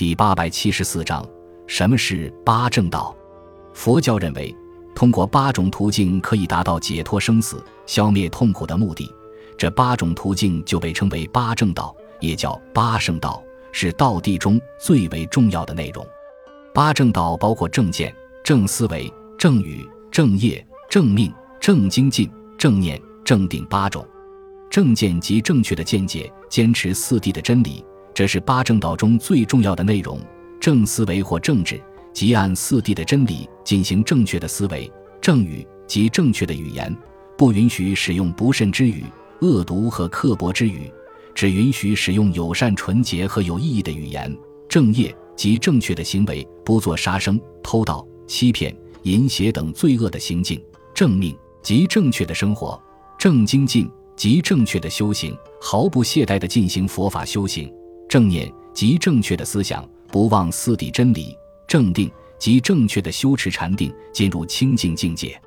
第八百七十四章：什么是八正道？佛教认为，通过八种途径可以达到解脱生死、消灭痛苦的目的。这八种途径就被称为八正道，也叫八圣道，是道谛中最为重要的内容。八正道包括正见、正思维、正语、正业、正命、正精进、正念、正定八种。正见即正确的见解，坚持四谛的真理，这是八正道中最重要的内容。正思维或正治，即按四谛的真理进行正确的思维；正语即正确的语言，不允许使用不慎之语、恶毒和刻薄之语，只允许使用友善、纯洁和有意义的语言；正业即正确的行为，不做杀生、偷盗、欺骗、淫邪等罪恶的行径；正命即正确的生活；正精进。即正确的修行，毫不懈怠地进行佛法修行；正念即正确的思想，不忘四谛真理；正定即正确的修持禅定，进入清净境界。